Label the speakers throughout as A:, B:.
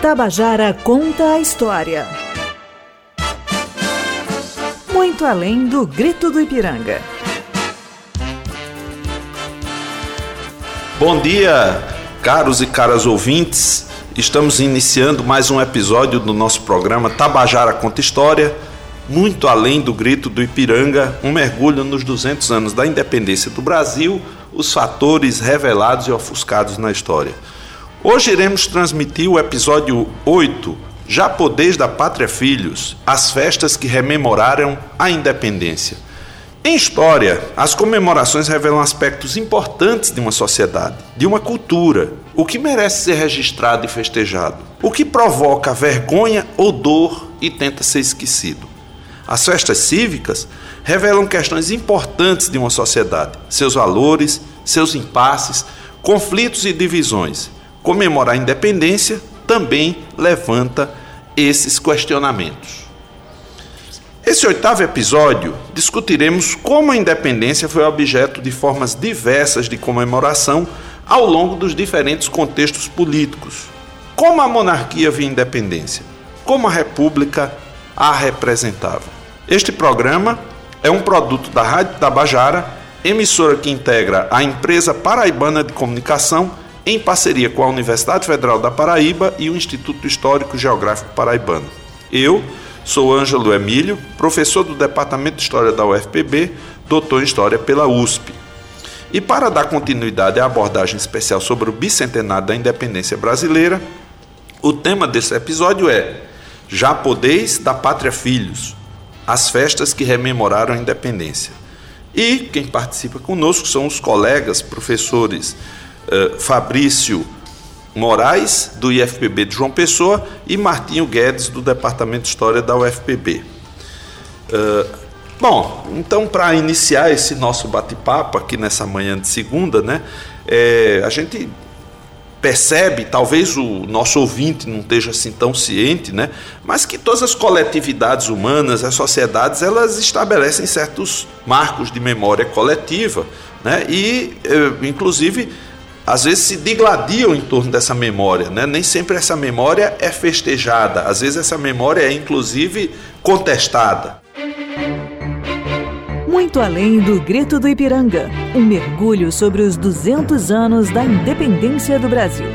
A: Tabajara conta a história. Muito além do grito do Ipiranga.
B: Bom dia, caros e caras ouvintes. Estamos iniciando mais um episódio do nosso programa Tabajara Conta História. Muito além do grito do Ipiranga, um mergulho nos 200 anos da independência do Brasil, os fatores revelados e ofuscados na história. Hoje iremos transmitir o episódio 8, Japodês da Pátria Filhos, as festas que rememoraram a independência. Em história, as comemorações revelam aspectos importantes de uma sociedade, de uma cultura, o que merece ser registrado e festejado, o que provoca vergonha ou dor e tenta ser esquecido. As festas cívicas revelam questões importantes de uma sociedade, seus valores, seus impasses, conflitos e divisões, comemorar a independência também levanta esses questionamentos. Esse oitavo episódio discutiremos como a independência foi objeto de formas diversas de comemoração ao longo dos diferentes contextos políticos. Como a monarquia via independência, como a república a representava. Este programa é um produto da Rádio Tabajara, emissora que integra a empresa paraibana de comunicação em parceria com a Universidade Federal da Paraíba e o Instituto Histórico Geográfico Paraibano. Eu sou Ângelo Emílio, professor do Departamento de História da UFPB, doutor em História pela USP. E para dar continuidade à abordagem especial sobre o bicentenário da independência brasileira, o tema desse episódio é Já Podeis da Pátria Filhos, as festas que rememoraram a independência. E quem participa conosco são os colegas professores uh, Fabrício Moraes, do IFPB de João Pessoa, e Martinho Guedes, do Departamento de História da UFPB. Uh, bom, então, para iniciar esse nosso bate-papo aqui nessa manhã de segunda, né, é, a gente percebe, talvez o nosso ouvinte não esteja assim tão ciente, né? mas que todas as coletividades humanas, as sociedades, elas estabelecem certos marcos de memória coletiva, né? e, eh, inclusive, às vezes se digladiam em torno dessa memória, né? Nem sempre essa memória é festejada, às vezes essa memória é inclusive contestada.
A: Muito além do grito do Ipiranga, um mergulho sobre os 200 anos da independência do Brasil.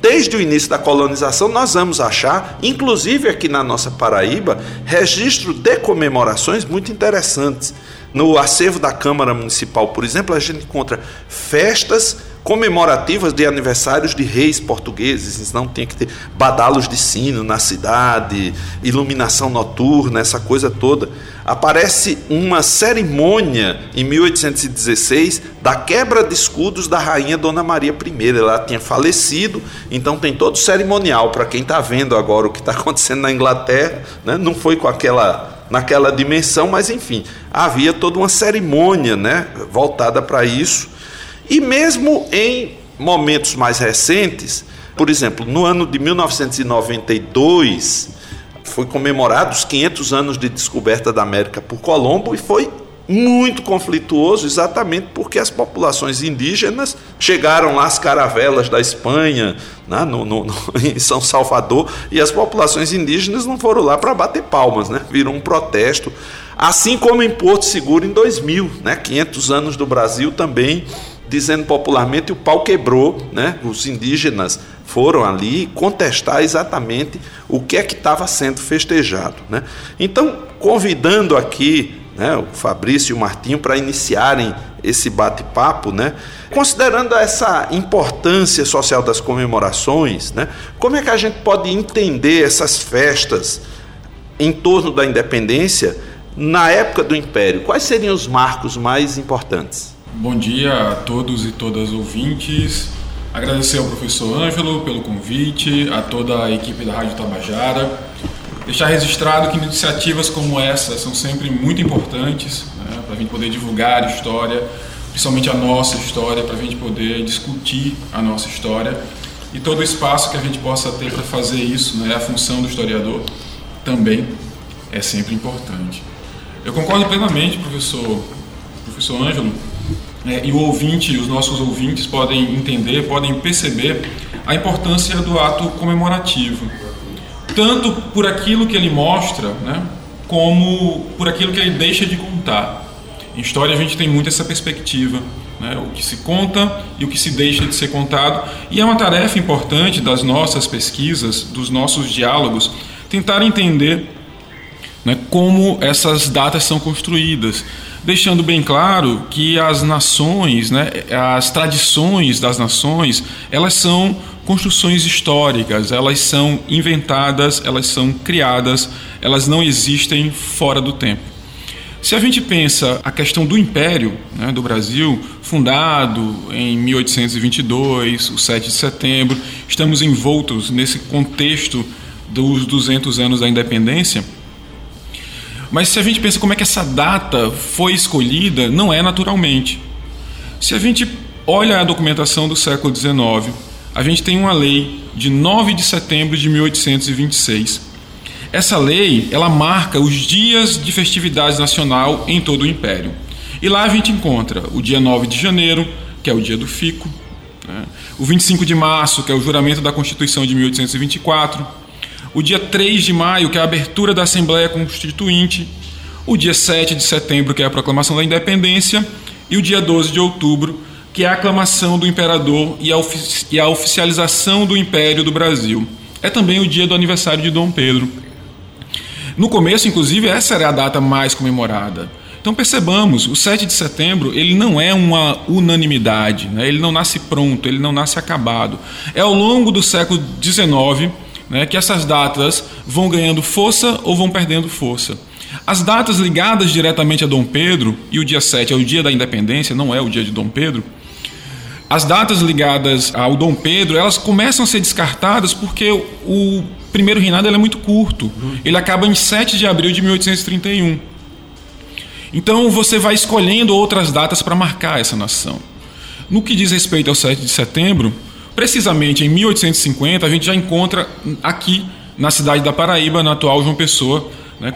B: Desde o início da colonização, nós vamos achar, inclusive aqui na nossa Paraíba, registro de comemorações muito interessantes. No acervo da Câmara Municipal, por exemplo, a gente encontra festas comemorativas de aniversários de reis portugueses, então tinha que ter badalos de sino na cidade, iluminação noturna, essa coisa toda. Aparece uma cerimônia em 1816 da quebra de escudos da rainha Dona Maria I. Ela tinha falecido, então tem todo o cerimonial. Para quem está vendo agora o que está acontecendo na Inglaterra, né? não foi com aquela naquela dimensão, mas enfim, havia toda uma cerimônia né, voltada para isso. E mesmo em momentos mais recentes, por exemplo, no ano de 1992, foi comemorado os 500 anos de descoberta da América por Colombo e foi muito conflituoso, exatamente porque as populações indígenas chegaram lá as caravelas da Espanha, né, no, no, no, em São Salvador, e as populações indígenas não foram lá para bater palmas, né, viram um protesto. Assim como em Porto Seguro em 2000, né, 500 anos do Brasil também, dizendo popularmente, o pau quebrou, né, os indígenas foram ali contestar exatamente o que é que estava sendo festejado. Né? Então, convidando aqui né, o Fabrício e o Martinho, para iniciarem esse bate-papo, né, considerando essa importância social das comemorações, né, como é que a gente pode entender essas festas em torno da independência na época do Império? Quais seriam os marcos mais importantes?
C: Bom dia a todos e todas ouvintes. Agradecer ao professor Ângelo pelo convite, a toda a equipe da Rádio Tabajara deixar registrado que iniciativas como essa são sempre muito importantes né, para a gente poder divulgar a história, principalmente a nossa história, para a gente poder discutir a nossa história e todo o espaço que a gente possa ter para fazer isso, né, a função do historiador também é sempre importante. Eu concordo plenamente, professor, professor Ângelo, é, e o ouvinte, os nossos ouvintes podem entender, podem perceber a importância do ato comemorativo, tanto por aquilo que ele mostra, né, como por aquilo que ele deixa de contar. Em história a gente tem muito essa perspectiva, né, o que se conta e o que se deixa de ser contado, e é uma tarefa importante das nossas pesquisas, dos nossos diálogos, tentar entender né, como essas datas são construídas, deixando bem claro que as nações, né, as tradições das nações, elas são construções históricas, elas são inventadas, elas são criadas, elas não existem fora do tempo. Se a gente pensa a questão do Império né, do Brasil, fundado em 1822, o 7 de setembro, estamos envoltos nesse contexto dos 200 anos da independência. Mas se a gente pensa como é que essa data foi escolhida, não é naturalmente. Se a gente olha a documentação do século XIX, a gente tem uma lei de 9 de setembro de 1826. Essa lei, ela marca os dias de festividade nacional em todo o Império. E lá a gente encontra o dia 9 de janeiro, que é o dia do fico, né? o 25 de março, que é o juramento da Constituição de 1824, o dia 3 de maio, que é a abertura da Assembleia Constituinte, o dia 7 de setembro, que é a proclamação da Independência, e o dia 12 de outubro, que é a aclamação do imperador e a, e a oficialização do Império do Brasil. É também o dia do aniversário de Dom Pedro. No começo, inclusive, essa era a data mais comemorada. Então percebamos, o 7 de setembro ele não é uma unanimidade, né? ele não nasce pronto, ele não nasce acabado. É ao longo do século XIX né, que essas datas vão ganhando força ou vão perdendo força. As datas ligadas diretamente a Dom Pedro, e o dia 7 é o dia da independência, não é o dia de Dom Pedro, as datas ligadas ao Dom Pedro, elas começam a ser descartadas porque o primeiro reinado é muito curto. Ele acaba em 7 de abril de 1831. Então você vai escolhendo outras datas para marcar essa nação. No que diz respeito ao 7 de setembro, Precisamente em 1850, a gente já encontra aqui na cidade da Paraíba, na atual João Pessoa, né,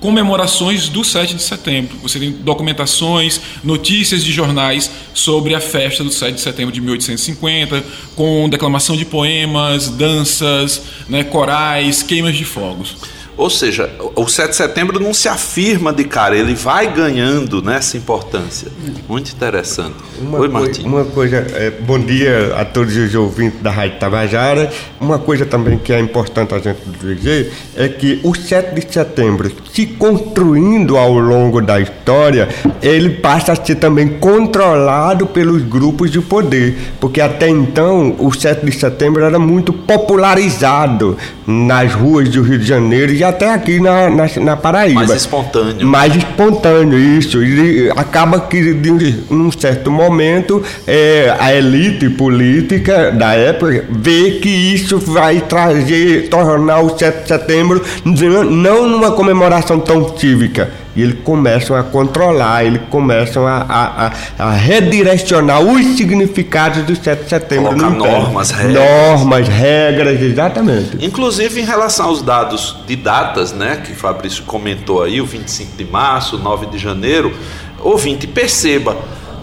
C: comemorações do 7 de setembro. Você tem documentações, notícias de jornais sobre a festa do 7 de setembro de 1850, com declamação de poemas, danças, né, corais, queimas de fogos.
B: Ou seja, o 7 de setembro não se afirma de cara, ele vai ganhando nessa importância. Muito interessante.
D: Uma Oi, Martim. Uma coisa, é, bom dia a todos os ouvintes da Rádio Tabajara. Uma coisa também que é importante a gente dizer é que o 7 de setembro, se construindo ao longo da história, ele passa a ser também controlado pelos grupos de poder, porque até então o 7 de setembro era muito popularizado nas ruas do Rio de Janeiro e até aqui na, na, na Paraíba.
B: Mais espontâneo.
D: Mais espontâneo, isso. E acaba que, de, num certo momento, é, a elite política da época vê que isso vai trazer, tornar o 7 de setembro não numa comemoração tão cívica, e eles começam a controlar, eles começam a, a, a, redirecionar os significados do 7 de setembro.
B: Colocar normas, regras.
D: Normas, regras, exatamente.
B: Inclusive em relação aos dados de datas, né, que o Fabrício comentou aí, o 25 de março, 9 de janeiro, ouvinte, perceba,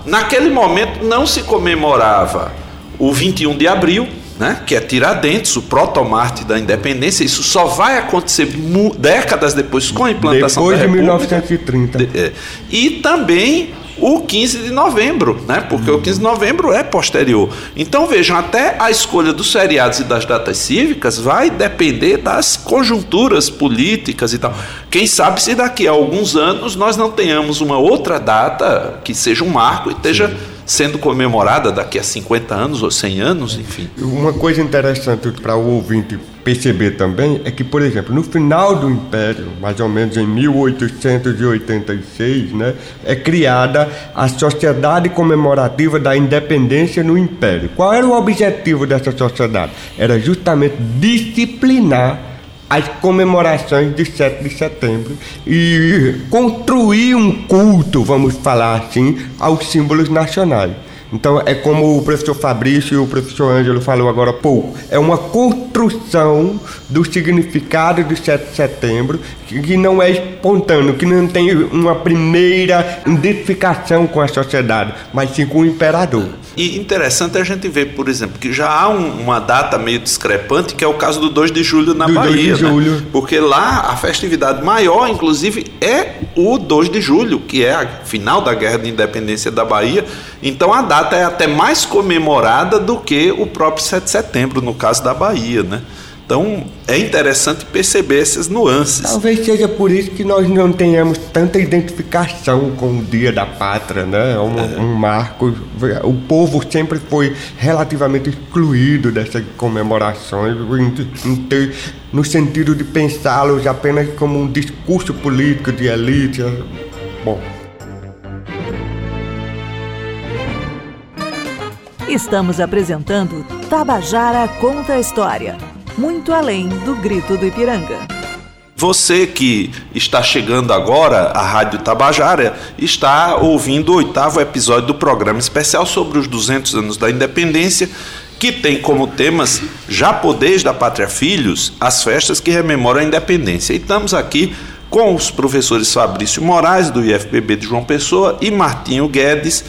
B: naquele momento não se comemorava o 21 de abril, né, que é Tiradentes, o protomarte da independência, isso só vai acontecer décadas depois com a implantação
D: depois
B: da
D: República. Depois de 1930. De, é,
B: e também o 15 de novembro, né? Porque uhum. o 15 de novembro é posterior. Então vejam, até a escolha dos feriados e das datas cívicas vai depender das conjunturas políticas e tal. Quem sabe se daqui a alguns anos nós não tenhamos uma outra data que seja um marco e esteja Sim sendo comemorada daqui a 50 anos ou 100 anos, enfim.
D: Uma coisa interessante para o ouvinte perceber também é que, por exemplo, no final do Império, mais ou menos em 1886, né, é criada a Sociedade Comemorativa da Independência no Império. Qual era o objetivo dessa sociedade? Era justamente disciplinar as comemorações de 7 de setembro e construir um culto, vamos falar assim, aos símbolos nacionais. Então, é como o professor Fabrício e o professor Ângelo falou agora há pouco, é uma construção do significado do 7 de setembro que não é espontâneo, que não tem uma primeira identificação com a sociedade, mas sim com o imperador.
B: E interessante a gente ver, por exemplo, que já há um, uma data meio discrepante, que é o caso do 2 de julho na
D: Do 2
B: Bahia.
D: de
B: né?
D: julho.
B: Porque lá a festividade maior, inclusive, é o 2 de julho, que é a final da Guerra de Independência da Bahia. Então a data é até mais comemorada do que o próprio 7 de setembro, no caso da Bahia, né? Então é interessante perceber essas nuances.
D: Talvez seja por isso que nós não tenhamos tanta identificação com o Dia da Pátria, né? É um, um marco. O povo sempre foi relativamente excluído dessas comemorações, no sentido de pensá-los apenas como um discurso político de elite. Bom,
A: Estamos apresentando Tabajara Conta a História. Muito além do grito do Ipiranga.
B: Você que está chegando agora à Rádio Tabajara está ouvindo o oitavo episódio do programa especial sobre os 200 anos da independência, que tem como temas Japoneses da Pátria Filhos, as festas que rememoram a independência. E estamos aqui com os professores Fabrício Moraes, do IFPB de João Pessoa, e Martinho Guedes,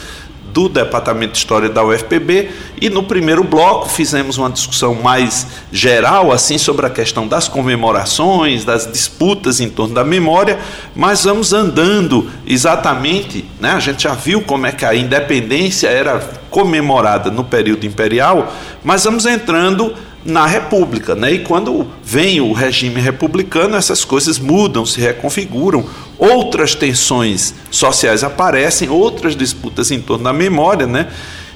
B: do Departamento de História da UFPB e no primeiro bloco fizemos uma discussão mais geral assim sobre a questão das comemorações, das disputas em torno da memória, mas vamos andando exatamente, né? A gente já viu como é que a independência era comemorada no período imperial, mas vamos entrando na República, né? E quando vem o regime republicano, essas coisas mudam, se reconfiguram, outras tensões sociais aparecem, outras disputas em torno da memória, né?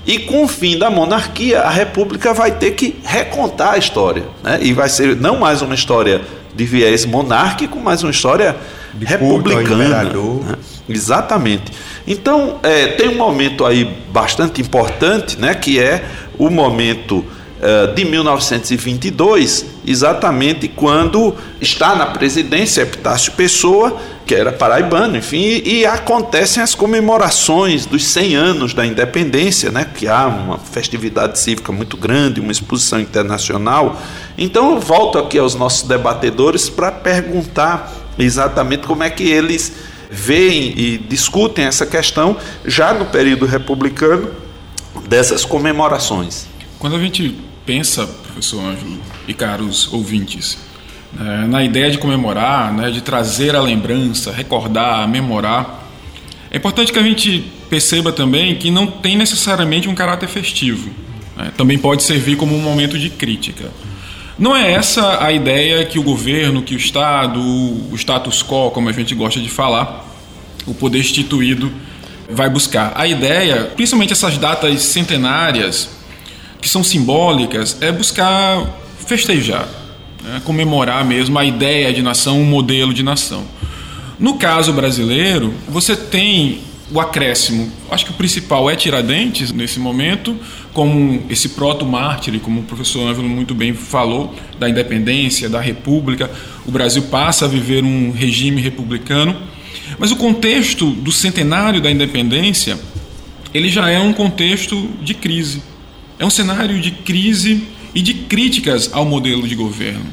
B: E com o fim da monarquia, a República vai ter que recontar a história, né? E vai ser não mais uma história de viés monárquico, mas uma história
D: De
B: republicana. né? Exatamente. Então, é, tem um momento aí bastante importante, né, que é o momento de 1922, exatamente quando está na presidência Epitácio Pessoa, que era paraibano, enfim, e, e acontecem as comemorações dos 100 anos da independência, né, que há uma festividade cívica muito grande, uma exposição internacional. Então, eu volto aqui aos nossos debatedores para perguntar exatamente como é que eles veem e discutem essa questão já no período republicano dessas comemorações.
C: Quando a gente pensa, professor Ângelo e caros ouvintes, né, na ideia de comemorar, né, de trazer a lembrança, recordar, memorar, é importante que a gente perceba também que não tem necessariamente um caráter festivo. né, também pode servir como um momento de crítica. Não é essa a ideia que o governo, que o Estado, o status quo, como a gente gosta de falar, o poder instituído vai buscar. A ideia, principalmente essas datas centenárias, que são simbólicas, é buscar festejar, né? comemorar mesmo a ideia de nação, um modelo de nação. No caso brasileiro, você tem o acréscimo. Acho que o principal é Tiradentes nesse momento, como esse proto-mártir, como o professor Ângelo muito bem falou, da independência, da república. O Brasil passa a viver um regime republicano. Mas o contexto do centenário da independência, ele já é um contexto de crise. É um cenário de crise e de críticas ao modelo de governo.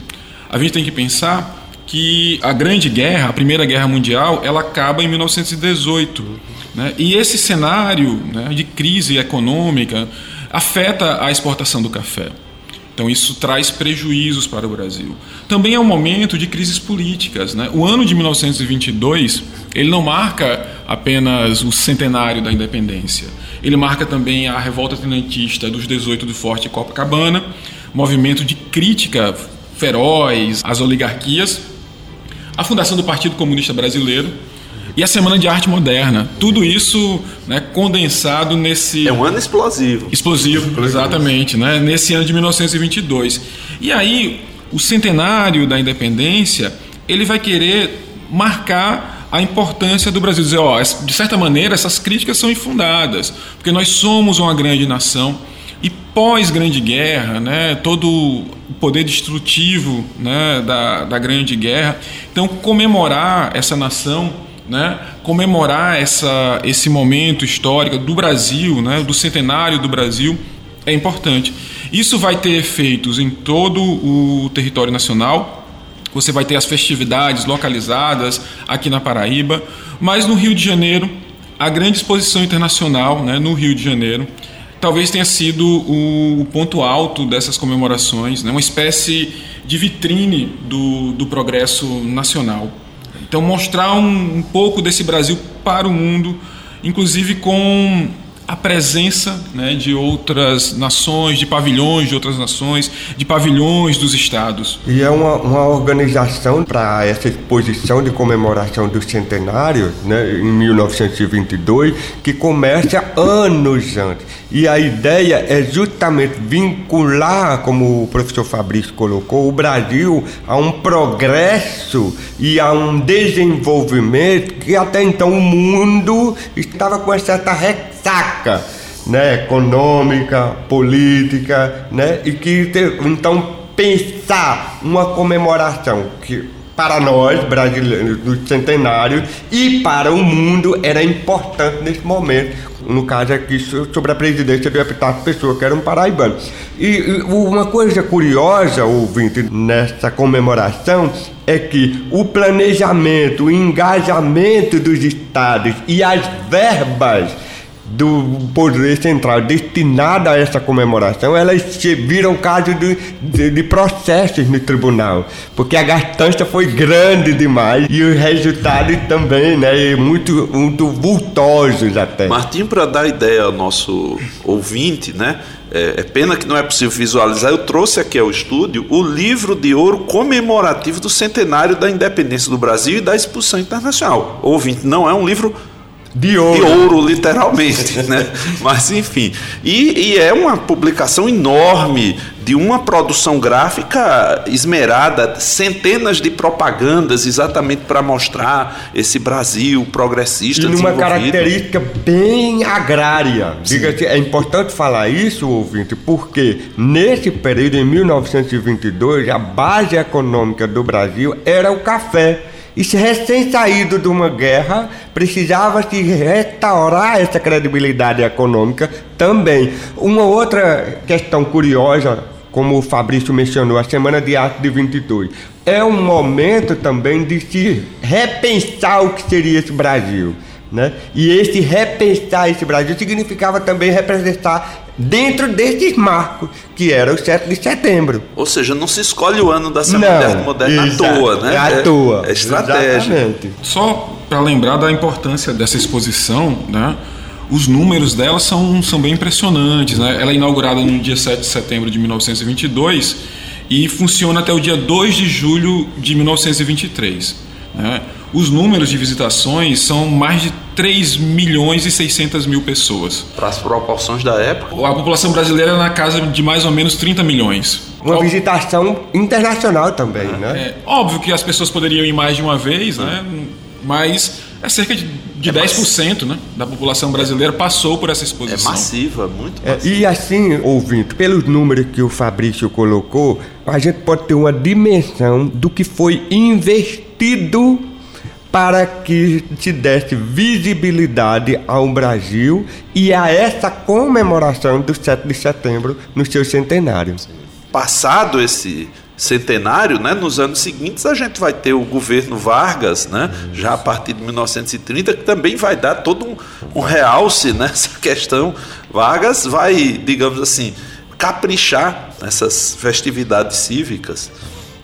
C: A gente tem que pensar que a Grande Guerra, a Primeira Guerra Mundial, ela acaba em 1918. Né? E esse cenário né, de crise econômica afeta a exportação do café. Então isso traz prejuízos para o Brasil. Também é um momento de crises políticas. Né? O ano de 1922 ele não marca apenas o centenário da independência. Ele marca também a revolta tenentista dos 18 do Forte Copacabana, movimento de crítica feroz às oligarquias, a fundação do Partido Comunista Brasileiro e a Semana de Arte Moderna. Tudo isso né, condensado nesse
B: É um ano explosivo.
C: Explosivo, exatamente, né? nesse ano de 1922. E aí, o centenário da independência, ele vai querer marcar a importância do Brasil. Dizer, ó, de certa maneira, essas críticas são infundadas, porque nós somos uma grande nação e pós-grande guerra, né, todo o poder destrutivo né, da, da grande guerra, então comemorar essa nação né, comemorar essa, esse momento histórico do Brasil, né, do centenário do Brasil, é importante. Isso vai ter efeitos em todo o território nacional. Você vai ter as festividades localizadas aqui na Paraíba, mas no Rio de Janeiro, a grande exposição internacional né, no Rio de Janeiro talvez tenha sido o, ponto alto dessas comemorações, né, uma espécie de vitrine do, do progresso nacional. Então, mostrar um, um pouco desse Brasil para o mundo, inclusive com a presença né, de outras nações, de pavilhões de outras nações, de pavilhões dos estados.
D: E é uma, uma organização para essa exposição de comemoração do centenário, né, em 1922, que começa anos antes. E a ideia é justamente vincular, como o professor Fabrício colocou, o Brasil a um progresso e a um desenvolvimento que até então o mundo estava com certa ressaca né, econômica, política, né, e que então pensar uma comemoração que para nós brasileiros do centenário e para o mundo era importante nesse momento. No caso aqui sobre a presidência do Epitácio Pessoa, que era um paraibano. E uma coisa curiosa, ouvinte, nessa comemoração é que o planejamento, o engajamento dos estados e as verbas do poder central destinada a essa comemoração, elas viram caso de, de, de, processos no tribunal, porque a gastança foi grande demais e os resultados também, né, muito, muito vultosos até.
B: Martim, para dar ideia ao nosso ouvinte, né, é, é, pena que não é possível visualizar, eu trouxe aqui ao estúdio o livro de ouro comemorativo do centenário da independência do Brasil e da expulsão internacional. Ouvinte, não é um livro de ouro. de ouro, literalmente, né? Mas enfim. E, e, é uma publicação enorme de uma produção gráfica esmerada, centenas de propagandas exatamente para mostrar esse Brasil progressista.
D: E numa característica bem agrária. Diga é importante falar isso, ouvinte, porque nesse período, em 1922, a base econômica do Brasil era o café. E se recém saído de uma guerra, precisava se restaurar essa credibilidade econômica também. Uma outra questão curiosa, como o Fabrício mencionou, a Semana de Arte de 22, é um momento também de se repensar o que seria esse Brasil. Né? E esse repensar esse Brasil significava também representar dentro desses marcos, que era o 7 de setembro.
B: Ou seja, não se escolhe o ano da Semana não, Moderna à toa, né?
D: É à toa.
B: É, é estratégia. Exatamente.
C: Só para lembrar da importância dessa exposição, né? Os números dela são, são bem impressionantes. Né? Ela é inaugurada no dia 7 de setembro de 1922 e funciona até o dia 2 de julho de 1923. Né? Os números de visitações são mais de 3 milhões e 600 mil pessoas.
B: Para as proporções da época?
C: A população brasileira é na casa de mais ou menos 30 milhões.
D: Uma visitação internacional também, né?
C: É, óbvio que as pessoas poderiam ir mais de uma vez, né? Mas é cerca de, de é 10% né, da população brasileira passou por essa exposição.
B: É massiva, muito
D: massiva. É, e assim, ouvinte, pelos números que o Fabrício colocou, a gente pode ter uma dimensão do que foi investido para que se desse visibilidade ao Brasil e a essa comemoração do 7 de setembro no seu centenário.
B: Passado esse centenário, né, nos anos seguintes a gente vai ter o governo Vargas, né, já a partir de 1930, que também vai dar todo um, um realce nessa questão. Vargas vai, digamos assim, caprichar nessas festividades cívicas.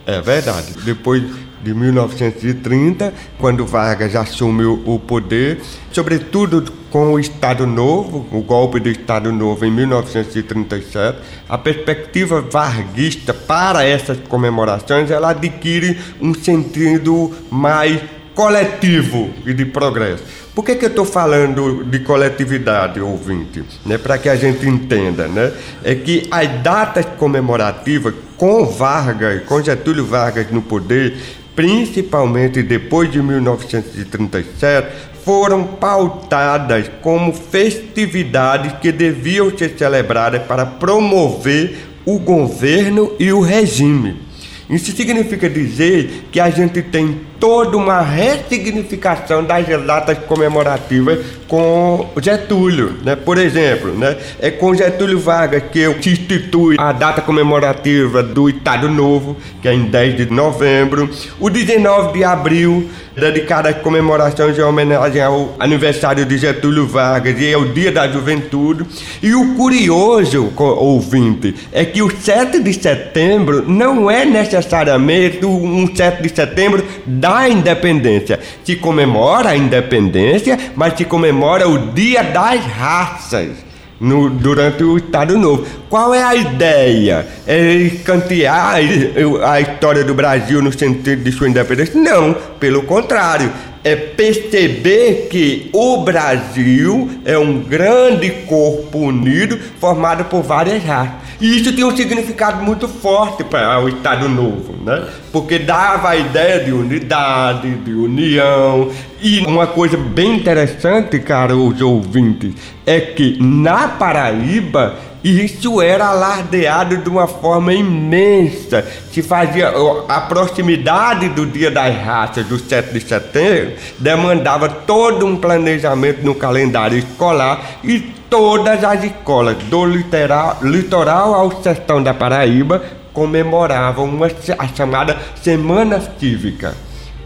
D: É verdade. Depois de 1930, quando Vargas assumiu o poder, sobretudo com o Estado Novo, o golpe do Estado Novo em 1937, a perspectiva varguista para essas comemorações ela adquire um sentido mais coletivo e de progresso. Por que, que eu estou falando de coletividade, ouvinte? Né, Para que a gente entenda, né? É que as datas comemorativas com Vargas, com Getúlio Vargas no poder, principalmente depois de 1937, foram pautadas como festividades que deviam ser celebradas para promover o governo e o regime. Isso significa dizer que a gente tem toda uma ressignificação das datas comemorativas com Getúlio, né? Por exemplo, né? É com Getúlio Vargas que eu institui a data comemorativa do Estado Novo, que é em 10 de novembro, o 19 de abril, dedicado às comemorações em homenagem ao aniversário de Getúlio Vargas e ao Dia da Juventude. E o curioso, ouvinte, é que o 7 de setembro não é necessariamente um 7 de setembro da independência. Se comemora a independência, mas se comemora o Dia das Raças. No, durante o Estado Novo. Qual é a ideia? É escantear a história do Brasil no sentido de sua independência? Não, pelo contrário. É perceber que o Brasil é um grande corpo unido formado por várias raças. E isso tem um significado muito forte para o Estado Novo, né? Porque dava a ideia de unidade, de união. E uma coisa bem interessante, cara, os ouvintes, é que na Paraíba isso era alardeado de uma forma imensa. Se fazia a proximidade do Dia das Raças, do 7 de setembro, demandava todo um planejamento no calendário escolar e todas as escolas, do litoral, litoral ao sertão da Paraíba, comemoravam uma, a chamada Semana Cívica.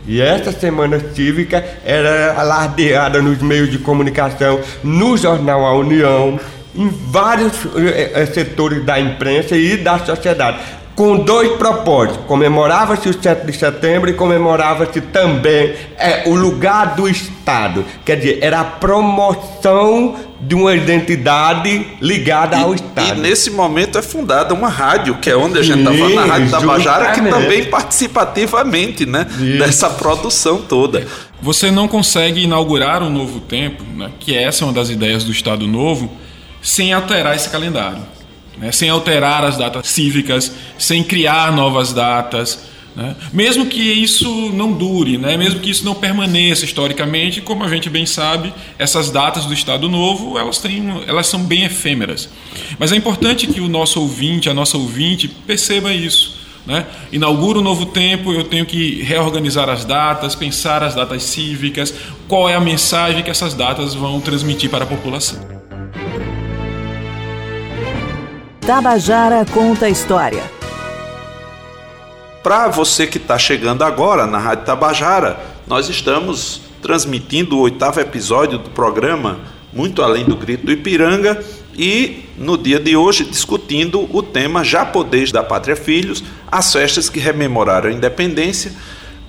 D: E essa Semana Cívica era alardeada nos meios de comunicação, no jornal A União, em vários é, setores da imprensa e da sociedade com dois propósitos. Comemorava-se o 7 de setembro e comemorava-se também é, o lugar do Estado. Quer dizer, era a promoção de uma identidade ligada
B: e,
D: ao Estado.
B: E nesse momento é fundada uma rádio, que é onde a gente está falando, a Rádio Tabajara, que também participativamente né, dessa produção toda.
C: Você não consegue inaugurar um novo tempo, né, que essa é uma das ideias do Estado Novo, sem alterar esse calendário né? sem alterar as datas cívicas, sem criar novas datas. Né? Mesmo que isso não dure, né? mesmo que isso não permaneça historicamente, como a gente bem sabe, essas datas do Estado Novo elas, têm, elas são bem efêmeras. Mas é importante que o nosso ouvinte, a nossa ouvinte, perceba isso. Né? Inaugura um novo tempo, eu tenho que reorganizar as datas, pensar as datas cívicas, qual é a mensagem que essas datas vão transmitir para a população.
A: Tabajara conta a história.
B: Para você que está chegando agora na Rádio Tabajara, nós estamos transmitindo o oitavo episódio do programa Muito Além do Grito do Ipiranga e no dia de hoje discutindo o tema Japoneses da Pátria Filhos, as festas que rememoraram a independência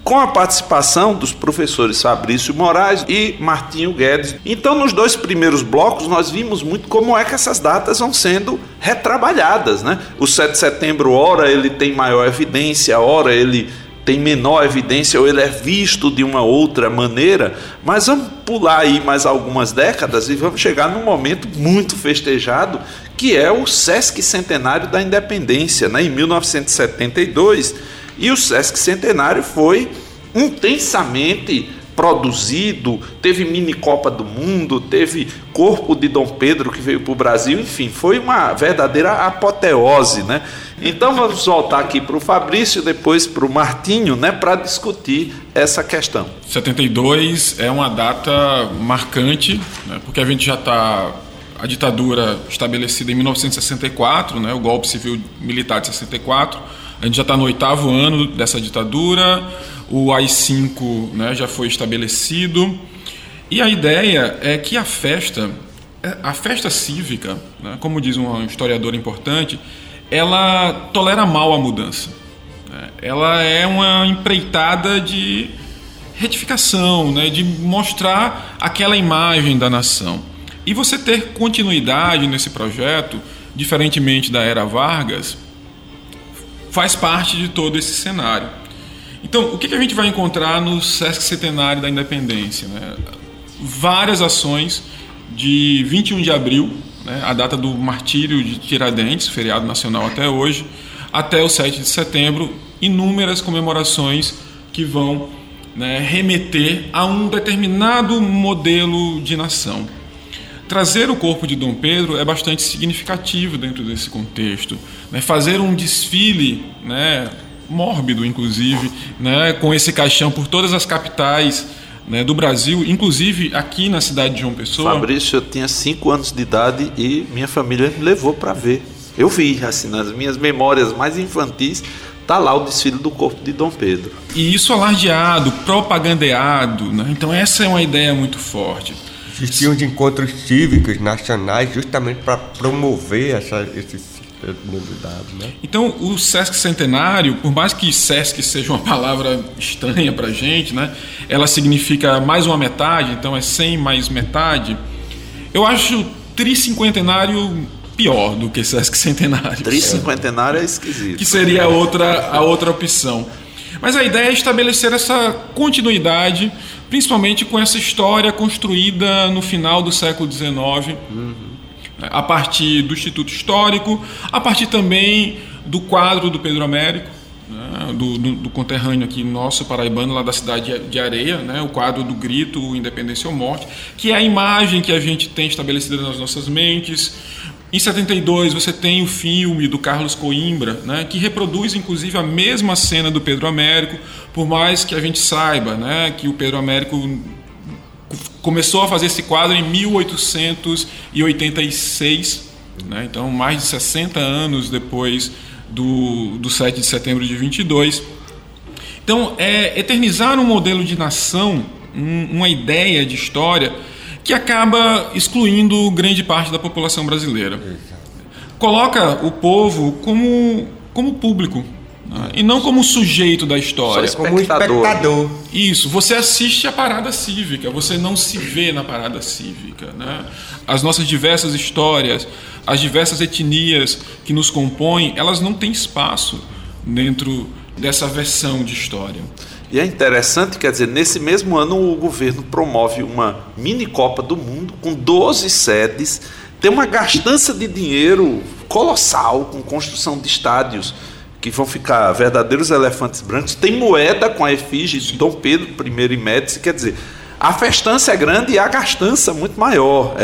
B: com a participação dos professores Fabrício Moraes e Martinho Guedes. Então, nos dois primeiros blocos, nós vimos muito como é que essas datas vão sendo retrabalhadas. Né? O 7 de setembro, ora ele tem maior evidência, ora ele tem menor evidência ou ele é visto de uma outra maneira, mas vamos pular aí mais algumas décadas e vamos chegar num momento muito festejado, que é o Sesc Centenário da Independência, né? em 1972 e o Sesc Centenário foi intensamente produzido, teve mini Copa do Mundo, teve Corpo de Dom Pedro que veio para o Brasil, enfim, foi uma verdadeira apoteose, né? Então vamos voltar aqui para o Fabrício, depois para o Martinho, né, para discutir essa questão.
C: 72 é uma data marcante, né, porque a gente já está a ditadura estabelecida em 1964, né, o golpe civil militar de 64 a gente já está no oitavo ano dessa ditadura, o AI-5 né, já foi estabelecido. E a ideia é que a festa, a festa cívica, né, como diz um historiador importante, ela tolera mal a mudança. Né? Ela é uma empreitada de retificação, né, de mostrar aquela imagem da nação. E você ter continuidade nesse projeto, diferentemente da era Vargas, faz parte de todo esse cenário. Então, o que, a gente vai encontrar no Sesc Centenário da Independência? Né? Várias ações de 21 de abril, né, a data do martírio de Tiradentes, feriado nacional até hoje, até o 7 de setembro, inúmeras comemorações que vão né, remeter a um determinado modelo de nação. Trazer o corpo de Dom Pedro é bastante significativo dentro desse contexto. Né? Fazer um desfile né, mórbido, inclusive, né, com esse caixão por todas as capitais né, do Brasil, inclusive aqui na cidade de João Pessoa.
B: Fabrício, eu tinha 5 anos de idade e minha família me levou para ver. Eu vi, assim, nas minhas memórias mais infantis, tá lá o desfile do corpo de Dom Pedro.
C: E isso alardeado, propagandeado, né? então essa é uma ideia muito forte.
D: Existiam de encontros cívicos nacionais justamente para promover essa, esses né?
C: Então, o Sesc Centenário, por mais que Sesc seja uma palavra estranha para a gente, né? ela significa mais uma metade, então é 100 mais metade. Eu acho tricinquentenário pior do que Sesc Centenário.
B: Tricinquentenário é esquisito.
C: Que seria a outra, a outra opção. Mas a ideia é estabelecer essa continuidade, principalmente com essa história construída no final do século XIX. Uhum a partir do Instituto Histórico, a partir também do quadro do Pedro Américo, né, do, do, do, conterrâneo aqui nosso, paraibano, lá da cidade de Areia, né, o quadro do grito, Independência ou Morte, que é a imagem que a gente tem estabelecida nas nossas mentes. Em 72 você tem o filme do Carlos Coimbra, né, que reproduz inclusive a mesma cena do Pedro Américo, por mais que a gente saiba né, que o Pedro Américo começou a fazer esse quadro em 1886, né? então mais de 60 anos depois do, do 7 de setembro de 22. Então, é eternizar um modelo de nação, um, uma ideia de história que acaba excluindo grande parte da população brasileira. Coloca o povo como, como público, né? E não como sujeito da história.
D: Só como espectador.
C: Isso, você assiste a parada cívica, você não se vê na parada cívica. Né? As nossas diversas histórias, as diversas etnias que nos compõem, elas não têm espaço dentro dessa versão de história.
B: E é interessante, quer dizer, nesse mesmo ano o governo promove uma mini Copa do Mundo com 12 sedes, tem uma gastança de dinheiro colossal com construção de estádios que vão ficar verdadeiros elefantes brancos. Tem moeda com a efígie de Dom Pedro I e Médici, quer dizer, a festança é grande e a gastança muito maior.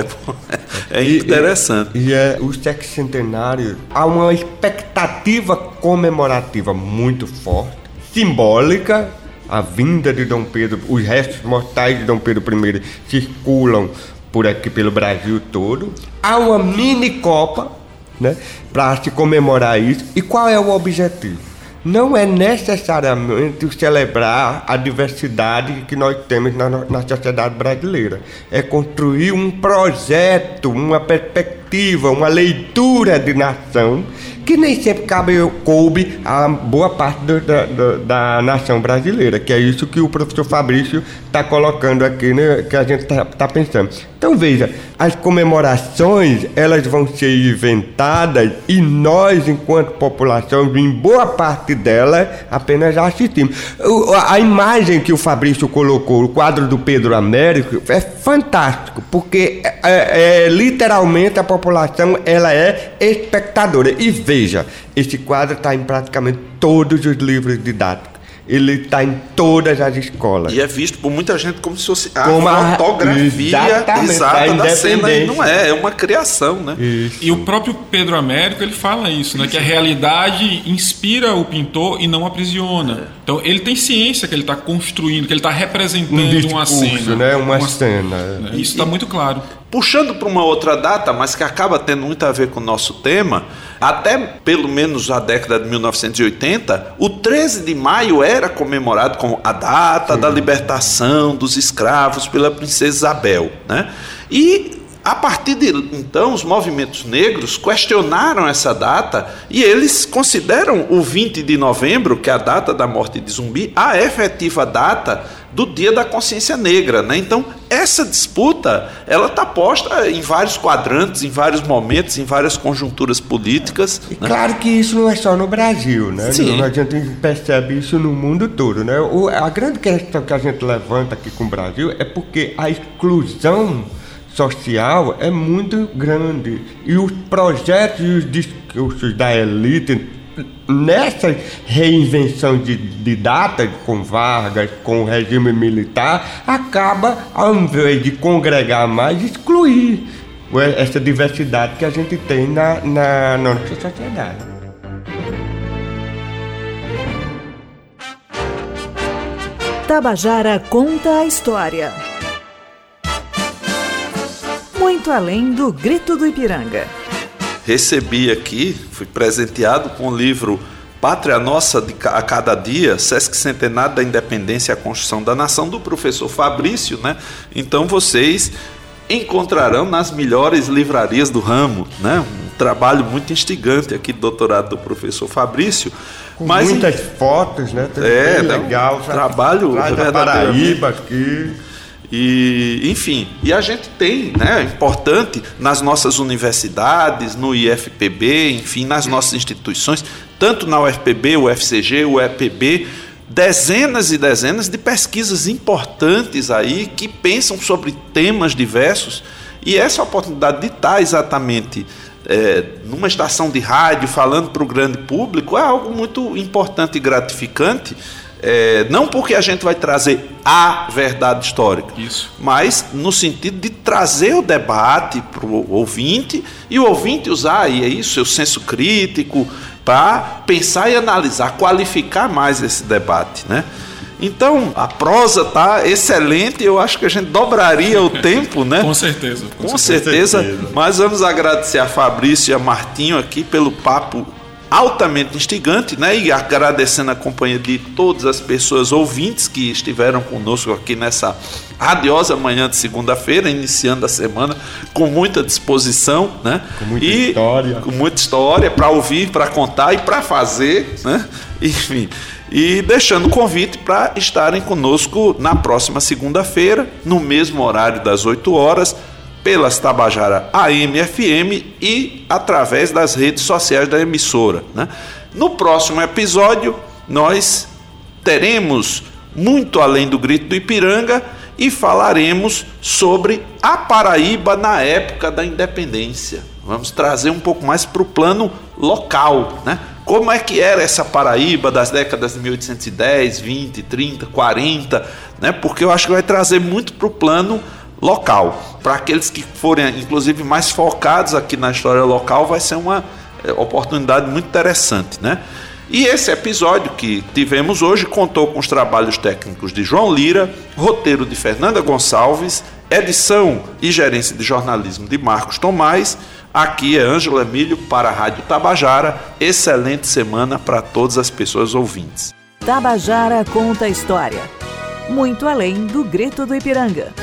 B: É, é interessante.
D: E, e, e é, o sexcentenário, há uma expectativa comemorativa muito forte, simbólica. A vinda de Dom Pedro, os restos mortais de Dom Pedro I circulam por aqui pelo Brasil todo. Há uma mini Copa né, para se comemorar isso. E qual é o objetivo? Não é necessariamente celebrar a diversidade que nós temos na, na sociedade brasileira. É construir um projeto, uma perspectiva, uma leitura de nação que nem sempre cabe, coube a boa parte do, da, do, da nação brasileira, que é isso que o professor Fabrício está colocando aqui, né, que a gente está tá pensando. Então veja, as comemorações elas vão ser inventadas e nós, enquanto população, em boa parte delas, apenas assistimos. A imagem que o Fabrício colocou, o quadro do Pedro Américo, é fantástico, porque é, é, é literalmente a população ela é espectadora e Veja, este quadro está em praticamente todos os livros didáticos. Ele está em todas as escolas.
B: E é visto por muita gente como se fosse a como fotografia a, exata da cena. E não é, é uma criação, né?
C: Isso. E o próprio Pedro Américo, ele fala isso, né? Que a realidade inspira o pintor e não aprisiona. É. Então, ele tem ciência que ele está construindo, que ele está representando um discurso, uma cena.
D: Né? Uma, uma cena.
C: Né? Isso está muito claro.
B: Puxando para uma outra data, mas que acaba tendo muito a ver com o nosso tema, até pelo menos a década de 1980, o 13 de maio era comemorado como a data Sim. da libertação dos escravos pela princesa Isabel. Né? E a partir de então, os movimentos negros questionaram essa data e eles consideram o 20 de novembro, que é a data da morte de Zumbi, a efetiva data do Dia da Consciência Negra. Né? Então, essa disputa ela está posta em vários quadrantes, em vários momentos, em várias conjunturas políticas.
D: E né? Claro que isso não é só no Brasil, né? Sim. A gente percebe isso no mundo todo. Né? O, a grande questão que a gente levanta aqui com o Brasil é porque a exclusão social é muito grande. E os projetos e os discursos da elite nessa reinvenção de, de data com Vargas, com o regime militar, acaba, ao invés de congregar mais, excluir essa diversidade que a gente tem na, na nossa sociedade.
A: Tabajara conta a história. Muito além do grito do Ipiranga.
B: Recebi aqui, fui presenteado com o livro Pátria Nossa de, a Cada Dia, Sesc Centenário da Independência e a Construção da Nação, do professor Fabrício, né? Então vocês encontrarão nas melhores livrarias do ramo, né? Um trabalho muito instigante aqui do doutorado do professor Fabrício.
D: Com mas, muitas fotos, né?
B: É, legal.
D: Trabalho da Paraíba aqui.
B: E, enfim, e a gente tem, né, importante nas nossas universidades, no IFPB, enfim, nas nossas instituições, tanto na UFPB, UFCG, o EPB, dezenas e dezenas de pesquisas importantes aí que pensam sobre temas diversos e essa oportunidade de estar exatamente é, numa estação de rádio falando para o grande público é algo muito importante e gratificante. É, não porque a gente vai trazer a verdade histórica,
C: Isso.
B: mas no sentido de trazer o debate para o ouvinte e o ouvinte usar aí, é isso, seu senso crítico, para pensar e analisar, qualificar mais esse debate, né? Então, a prosa tá excelente, eu acho que a gente dobraria o tempo, né?
C: com certeza.
B: Com, com certeza, certeza, mas vamos agradecer a Fabrício e a Martinho aqui pelo papo altamente instigante, né? E agradecendo a companhia de todas as pessoas ouvintes que estiveram conosco aqui nessa radiosa manhã de segunda-feira, iniciando a semana com muita disposição, né?
D: Com muita e história.
B: Com muita história para ouvir, para contar e para fazer, né? Enfim. E deixando o convite para estarem conosco na próxima segunda-feira, no mesmo horário das 8 horas pelas Tabajara AM FM e através das redes sociais da emissora. Né? No próximo episódio, nós teremos muito além do grito do Ipiranga e falaremos sobre a Paraíba na época da independência. Vamos trazer um pouco mais para o plano local, né? Como é que era essa Paraíba das décadas de 1810, 20, 30, 40, né? Porque eu acho que vai trazer muito para o plano local. Para aqueles que forem, inclusive, mais focados aqui na história local, vai ser uma é, oportunidade muito interessante, né? E esse episódio que tivemos hoje contou com os trabalhos técnicos de João Lira, roteiro de Fernanda Gonçalves, edição e gerência de jornalismo de Marcos Tomás. Aqui é Ângelo Emílio para a Rádio Tabajara. Excelente semana para todas as pessoas ouvintes.
A: Tabajara conta a história. Muito além do grito do Ipiranga.